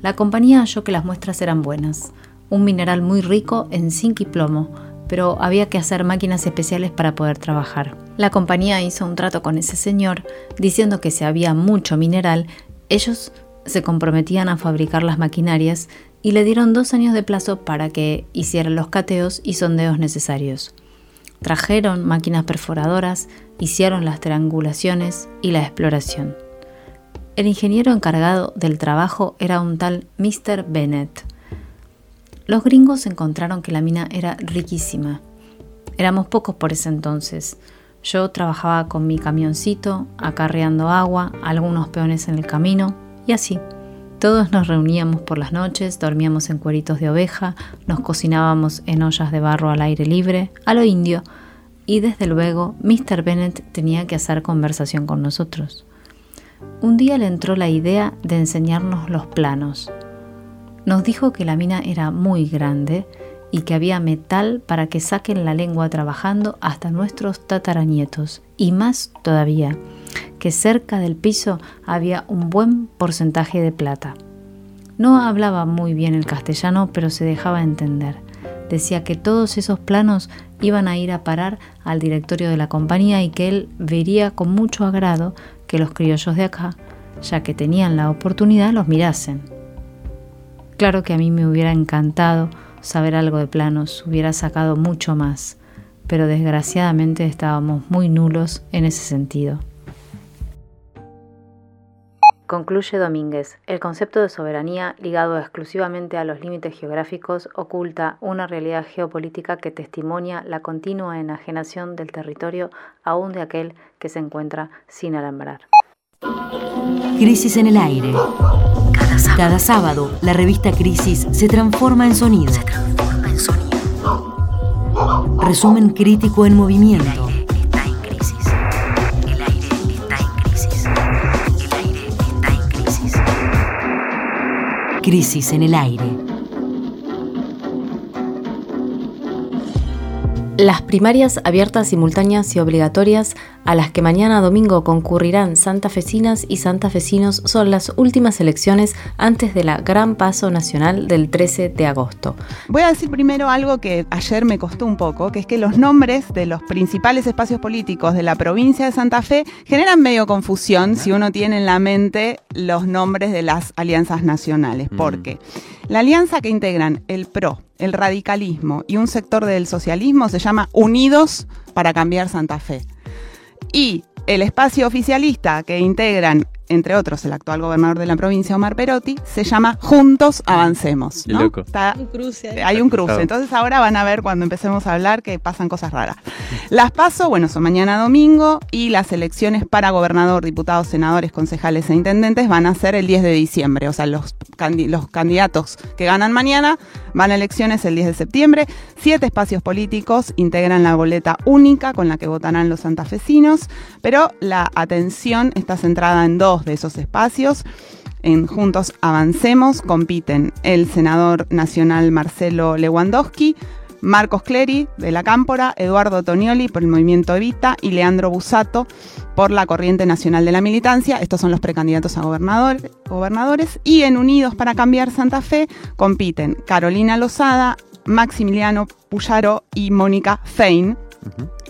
La compañía halló que las muestras eran buenas, un mineral muy rico en zinc y plomo, pero había que hacer máquinas especiales para poder trabajar. La compañía hizo un trato con ese señor diciendo que si había mucho mineral, ellos se comprometían a fabricar las maquinarias y le dieron dos años de plazo para que hicieran los cateos y sondeos necesarios. Trajeron máquinas perforadoras, hicieron las triangulaciones y la exploración. El ingeniero encargado del trabajo era un tal Mr. Bennett. Los gringos encontraron que la mina era riquísima. Éramos pocos por ese entonces. Yo trabajaba con mi camioncito, acarreando agua, algunos peones en el camino, y así. Todos nos reuníamos por las noches, dormíamos en cueritos de oveja, nos cocinábamos en ollas de barro al aire libre, a lo indio, y desde luego Mr. Bennett tenía que hacer conversación con nosotros. Un día le entró la idea de enseñarnos los planos. Nos dijo que la mina era muy grande y que había metal para que saquen la lengua trabajando hasta nuestros tataranietos, y más todavía, que cerca del piso había un buen porcentaje de plata. No hablaba muy bien el castellano, pero se dejaba entender. Decía que todos esos planos iban a ir a parar al directorio de la compañía y que él vería con mucho agrado que los criollos de acá, ya que tenían la oportunidad, los mirasen. Claro que a mí me hubiera encantado saber algo de planos, hubiera sacado mucho más, pero desgraciadamente estábamos muy nulos en ese sentido. Concluye Domínguez, el concepto de soberanía ligado exclusivamente a los límites geográficos oculta una realidad geopolítica que testimonia la continua enajenación del territorio aún de aquel que se encuentra sin alambrar. Crisis en el aire. Cada sábado, la revista Crisis se transforma en sonido. Resumen crítico en movimiento. Crisis en el aire. Las primarias abiertas, simultáneas y obligatorias a las que mañana domingo concurrirán santafesinas y santafesinos son las últimas elecciones antes de la gran paso nacional del 13 de agosto. Voy a decir primero algo que ayer me costó un poco, que es que los nombres de los principales espacios políticos de la provincia de Santa Fe generan medio confusión si uno tiene en la mente los nombres de las alianzas nacionales, Mm. porque la alianza que integran el PRO, el radicalismo y un sector del socialismo se llama Unidos para cambiar Santa Fe. Y el espacio oficialista que integran, entre otros, el actual gobernador de la provincia, Omar Perotti, se llama Juntos Avancemos. ¿no? loco. Está- Un cruce ahí. hay un cruce. Entonces ahora van a ver cuando empecemos a hablar que pasan cosas raras. Las paso, bueno, son mañana domingo y las elecciones para gobernador, diputados, senadores, concejales e intendentes van a ser el 10 de diciembre. O sea, los, candi- los candidatos que ganan mañana van a elecciones el 10 de septiembre. Siete espacios políticos integran la boleta única con la que votarán los santafesinos, pero la atención está centrada en dos de esos espacios. En Juntos Avancemos compiten el senador nacional Marcelo Lewandowski, Marcos Clery de la Cámpora, Eduardo Tonioli por el movimiento Evita y Leandro Busato por la Corriente Nacional de la Militancia. Estos son los precandidatos a gobernador- gobernadores. Y en Unidos para Cambiar Santa Fe compiten Carolina Lozada, Maximiliano Puyaro y Mónica Fein,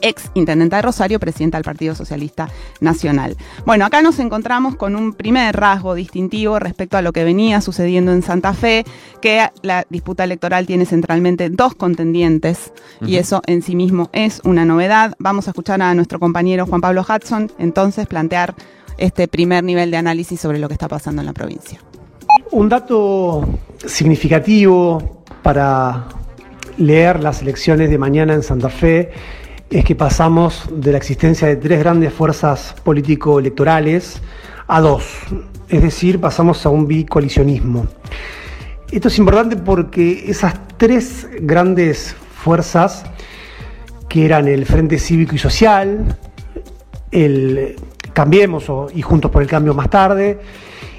ex intendenta de Rosario, presidenta del Partido Socialista Nacional. Bueno, acá nos encontramos con un primer rasgo distintivo respecto a lo que venía sucediendo en Santa Fe, que la disputa electoral tiene centralmente dos contendientes y eso en sí mismo es una novedad. Vamos a escuchar a nuestro compañero Juan Pablo Hudson entonces plantear este primer nivel de análisis sobre lo que está pasando en la provincia. Un dato significativo para leer las elecciones de mañana en Santa Fe es que pasamos de la existencia de tres grandes fuerzas político-electorales a dos, es decir, pasamos a un bicoalicionismo. Esto es importante porque esas tres grandes fuerzas, que eran el Frente Cívico y Social, el Cambiemos y Juntos por el Cambio más tarde,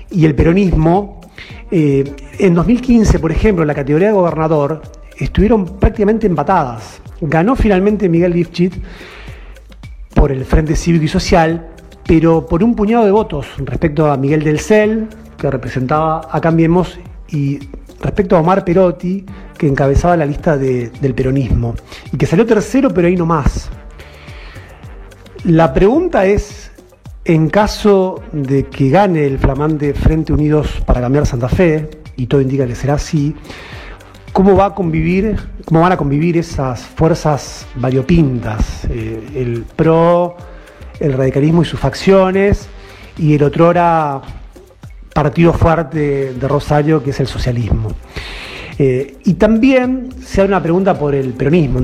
y el peronismo, eh, en 2015, por ejemplo, en la categoría de gobernador, estuvieron prácticamente empatadas. Ganó finalmente Miguel Lifchit por el Frente Cívico y Social, pero por un puñado de votos respecto a Miguel del Cel, que representaba a Cambiemos, y respecto a Omar Perotti, que encabezaba la lista de- del peronismo, y que salió tercero, pero ahí no más. La pregunta es, en caso de que gane el flamante Frente Unidos para cambiar Santa Fe, y todo indica que será así, ¿cómo va a convivir, cómo van a convivir esas fuerzas variopintas? Eh, el PRO, el radicalismo y sus facciones, y el otrora partido fuerte de Rosario, que es el socialismo. Eh, y también se da una pregunta por el peronismo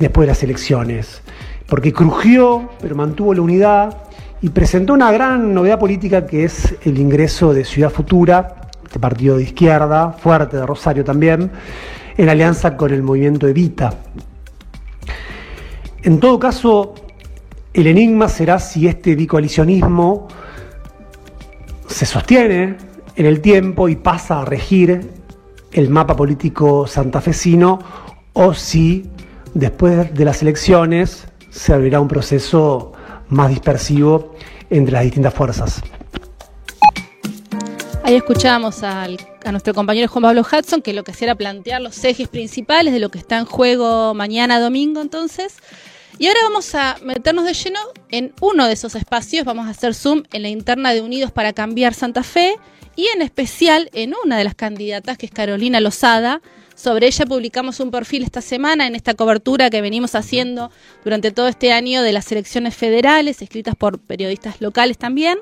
después de las elecciones, porque crujió, pero mantuvo la unidad y presentó una gran novedad política que es el ingreso de Ciudad Futura, este partido de izquierda, fuerte de Rosario también, en alianza con el movimiento Evita. En todo caso, el enigma será si este bicoalicionismo se sostiene en el tiempo y pasa a regir el mapa político santafesino o si después de las elecciones se abrirá un proceso más dispersivo entre las distintas fuerzas. Ahí escuchábamos al- a nuestro compañero Juan Pablo Hudson, que lo que hacía era plantear los ejes principales de lo que está en juego mañana domingo entonces. Y ahora vamos a meternos de lleno en uno de esos espacios, vamos a hacer zoom en la interna de Unidos para Cambiar Santa Fe y en especial en una de las candidatas que es Carolina Lozada. Sobre ella publicamos un perfil esta semana en esta cobertura que venimos haciendo durante todo este año de las elecciones federales, escritas por periodistas locales también.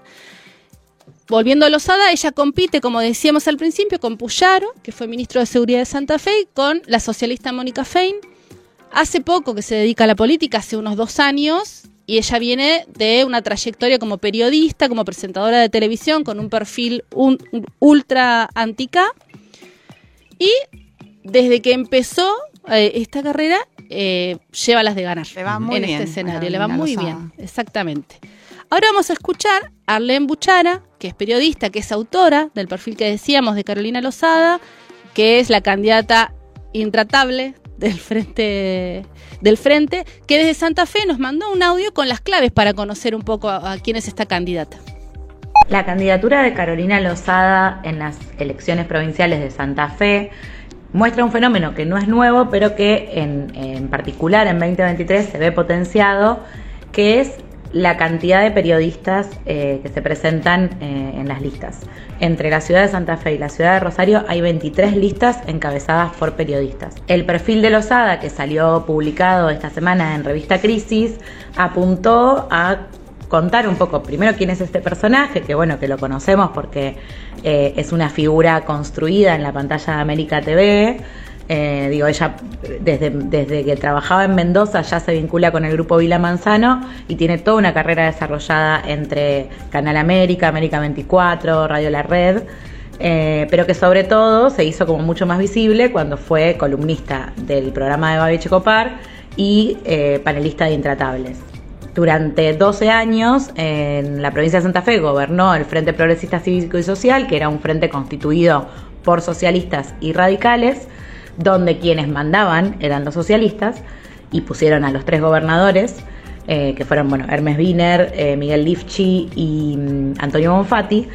Volviendo a Lozada, ella compite, como decíamos al principio, con Puyaro, que fue ministro de Seguridad de Santa Fe, y con la socialista Mónica Fein. Hace poco que se dedica a la política, hace unos dos años, y ella viene de una trayectoria como periodista, como presentadora de televisión, con un perfil ultra antica. Y desde que empezó eh, esta carrera, eh, lleva las de ganar en este escenario. Le va muy bien, exactamente. Ahora vamos a escuchar a Arlene Buchara, que es periodista, que es autora del perfil que decíamos de Carolina Lozada, que es la candidata intratable del frente del frente que desde Santa Fe nos mandó un audio con las claves para conocer un poco a, quién es esta candidata. La candidatura de Carolina Lozada en las elecciones provinciales de Santa Fe muestra un fenómeno que no es nuevo, pero que en, en particular en 2023 se ve potenciado, que es la cantidad de periodistas eh, que se presentan eh, en las listas. Entre la ciudad de Santa Fe y la ciudad de Rosario hay 23 listas encabezadas por periodistas. El perfil de Lozada, que salió publicado esta semana en revista Crisis, apuntó a contar un poco primero quién es este personaje, que bueno, que lo conocemos porque eh, es una figura construida en la pantalla de América TV, eh, digo, ella desde, desde que trabajaba en Mendoza ya se vincula con el grupo Vila Manzano y tiene toda una carrera desarrollada entre Canal América, América 24, Radio La Red, eh, pero que sobre todo se hizo como mucho más visible cuando fue columnista del programa de Babi Checopar y eh, panelista de Intratables. Durante 12 años en la provincia de Santa Fe gobernó el Frente Progresista Cívico y Social, que era un frente constituido por socialistas y radicales, donde quienes mandaban eran los socialistas y pusieron a los tres gobernadores, eh, que fueron bueno, Hermes Wiener, eh, Miguel Lifchi y mm, Antonio Bonfatti.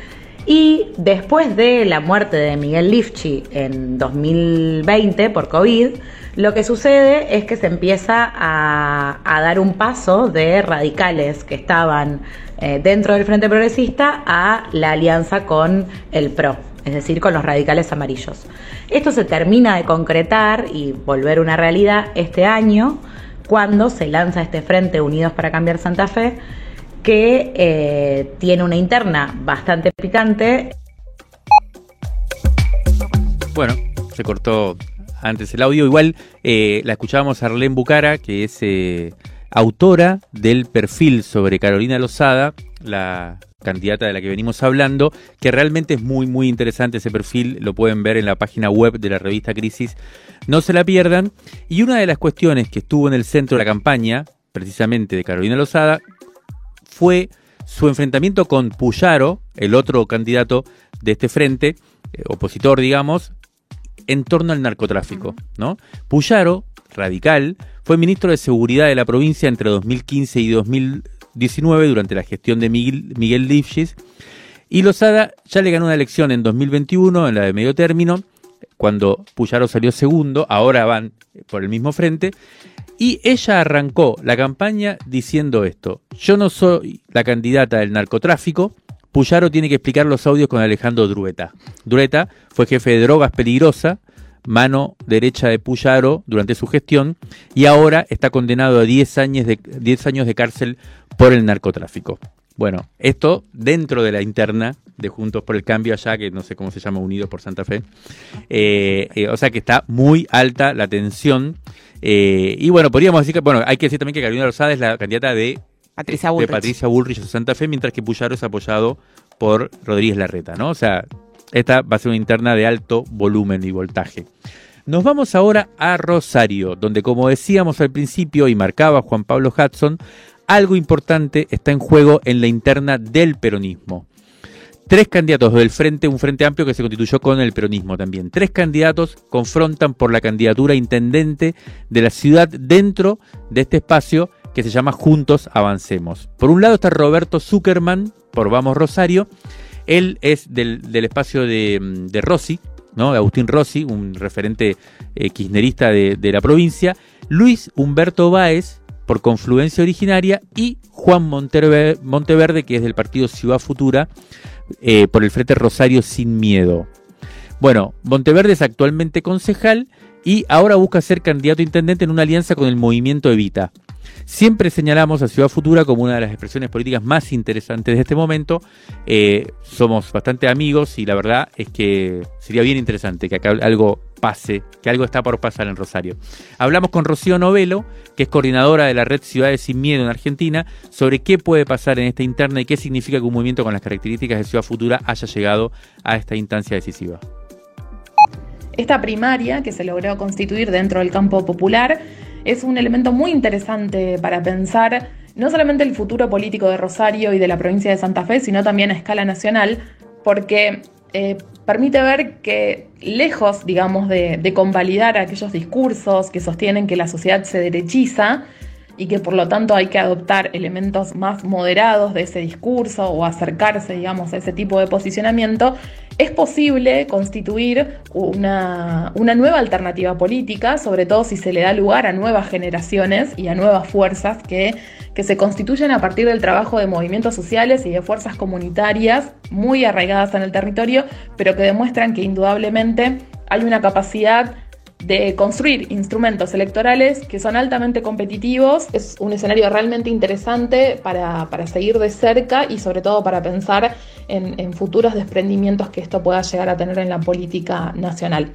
Y después de la muerte de Miguel Lifchi en 2020 por COVID, lo que sucede es que se empieza a, dar un paso de radicales que estaban eh, dentro del Frente Progresista a la alianza con el PRO es decir, con los radicales amarillos. Esto se termina de concretar y volver una realidad este año, cuando se lanza este Frente Unidos para Cambiar Santa Fe, que eh, tiene una interna bastante picante. Bueno, se cortó antes el audio. Igual eh, la escuchábamos a Arlene Bucara, que es eh, autora del perfil sobre Carolina Lozada, la candidata de la que venimos hablando, que realmente es muy, muy interesante ese perfil, lo pueden ver en la página web de la revista Crisis, no se la pierdan. Y una de las cuestiones que estuvo en el centro de la campaña, precisamente de Carolina Lozada, fue su enfrentamiento con Puyaro, el otro candidato de este frente, eh, opositor, digamos, en torno al narcotráfico, ¿no? Puyaro, radical, fue ministro de Seguridad de la provincia entre 2015 y 2016 19 durante la gestión de Miguel, Miguel. Y Lozada ya le ganó una elección en 2021, en la de medio término, cuando Puyaro salió segundo, ahora van por el mismo frente. Y ella arrancó la campaña diciendo esto, yo no soy la candidata del narcotráfico, Puyaro tiene que explicar los audios con Alejandro Drueta. Drueta fue jefe de drogas peligrosa, mano derecha de Puyaro durante su gestión y ahora está condenado a 10 años de, 10 años de cárcel por el narcotráfico. Bueno, esto dentro de la interna de Juntos por el Cambio allá, que no sé cómo se llama, Unidos por Santa Fe. Eh, eh, o sea que está muy alta la tensión. Eh, y bueno, podríamos decir que, bueno, hay que decir también que Carolina Rosada es la candidata de Patricia Bullrich, de Patricia Bullrich de Santa Fe, mientras que Puyaro es apoyado por Rodríguez Larreta, ¿no? O sea, esta va a ser una interna de alto volumen y voltaje. Nos vamos ahora a Rosario, donde como decíamos al principio y marcaba Juan Pablo Hudson, algo importante está en juego en la interna del peronismo. Tres candidatos del frente, un frente amplio que se constituyó con el peronismo también. Tres candidatos confrontan por la candidatura intendente de la ciudad dentro de este espacio que se llama Juntos Avancemos. Por un lado está Roberto Zuckerman, por Vamos Rosario. Él es del, espacio de, de, Rossi, ¿no? Agustín Rossi, un referente eh, kirchnerista de, de la provincia. Luis Humberto Báez, por Confluencia Originaria, y Juan Monteverde, que es del partido Ciudad Futura, eh, por el Frente Rosario Sin Miedo. Bueno, Monteverde es actualmente concejal y ahora busca ser candidato a intendente en una alianza con el movimiento Evita. Siempre señalamos a Ciudad Futura como una de las expresiones políticas más interesantes de este momento. Eh, somos bastante amigos y la verdad es que sería bien interesante que acá algo pase, que algo está por pasar en Rosario. Hablamos con Rocío Novelo, que es coordinadora de la red Ciudades Sin Miedo en Argentina, sobre qué puede pasar en esta interna y qué significa que un movimiento con las características de Ciudad Futura haya llegado a esta instancia decisiva. Esta primaria que se logró constituir dentro del campo popular es un elemento muy interesante para pensar no solamente el futuro político de Rosario y de la provincia de Santa Fe, sino también a escala nacional, porque eh, permite ver que lejos, digamos, de, de, convalidar aquellos discursos que sostienen que la sociedad se derechiza, y que por lo tanto hay que adoptar elementos más moderados de ese discurso o acercarse, digamos, a ese tipo de posicionamiento, es posible constituir una, una, nueva alternativa política, sobre todo si se le da lugar a nuevas generaciones y a nuevas fuerzas que, que se constituyen a partir del trabajo de movimientos sociales y de fuerzas comunitarias muy arraigadas en el territorio, pero que demuestran que indudablemente hay una capacidad de construir instrumentos electorales que son altamente competitivos. Es un escenario realmente interesante para, seguir de cerca y sobre todo para pensar en, futuros desprendimientos que esto pueda llegar a tener en la política nacional.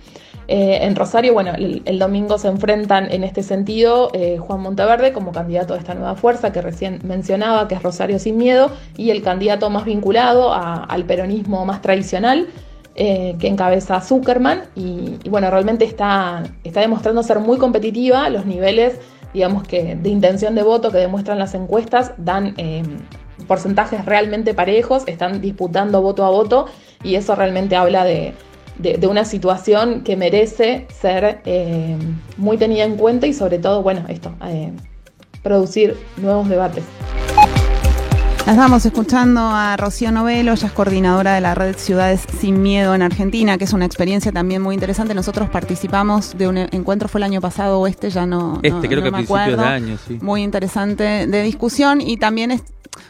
Eh, en Rosario, bueno, el, domingo se enfrentan en este sentido eh, Juan Monteverde como candidato de esta nueva fuerza que recién mencionaba, que es Rosario sin miedo, y el candidato más vinculado al peronismo más tradicional, eh, que encabeza Zuckerman y, bueno, realmente está, está demostrando ser muy competitiva, los niveles, digamos que de intención de voto que demuestran las encuestas dan eh, porcentajes realmente parejos, están disputando voto a voto y eso realmente habla de, una situación que merece ser eh, muy tenida en cuenta y sobre todo, bueno, esto, producir nuevos debates. Estamos escuchando a Rocío Novelo, ella es coordinadora de la red Ciudades Sin Miedo en Argentina, que es una experiencia también muy interesante. Nosotros participamos de un encuentro, fue el año pasado o este, ya no, este, creo que me acuerdo. De año, sí. Muy interesante de discusión y también es,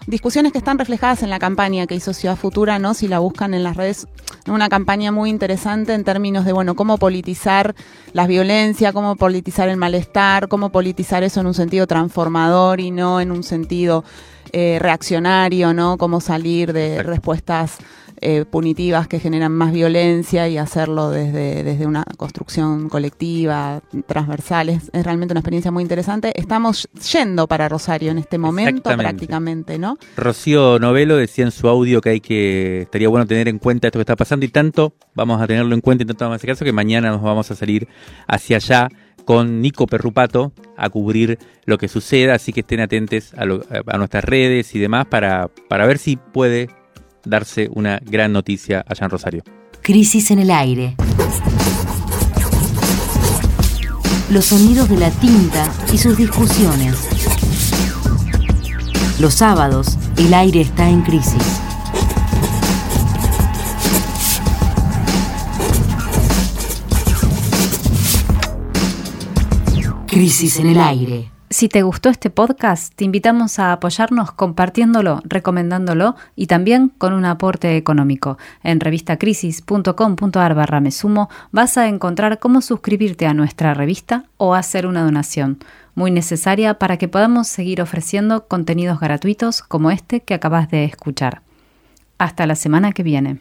discusiones que están reflejadas en la campaña que hizo Ciudad Futura, ¿no? Si la buscan en las redes, una campaña muy interesante en términos de, bueno, cómo politizar la violencia, cómo politizar el malestar, cómo politizar eso en un sentido transformador y no en un sentido eh, reaccionario, ¿no? Cómo salir de respuestas eh, punitivas que generan más violencia y hacerlo desde, desde una construcción colectiva, transversal. Es, realmente una experiencia muy interesante. Estamos yendo para Rosario en este momento prácticamente, ¿no? Rocío Novelo decía en su audio que hay que, estaría bueno tener en cuenta esto que está pasando y tanto vamos a tenerlo en cuenta y tanto vamos a hacer caso que mañana nos vamos a salir hacia allá con Nico Perrupato a cubrir lo que suceda, así que estén atentos a, nuestras redes y demás para, para ver si puede darse una gran noticia allá en Rosario. Crisis en el aire. Los sonidos de la tinta y sus discusiones. Los sábados, el aire está en crisis. Crisis en el aire. Si te gustó este podcast, te invitamos a apoyarnos compartiéndolo, recomendándolo y también con un aporte económico. En revistacrisis.com.ar barra mesumo vas a encontrar cómo suscribirte a nuestra revista o hacer una donación, muy necesaria para que podamos seguir ofreciendo contenidos gratuitos como este que acabas de escuchar. Hasta la semana que viene.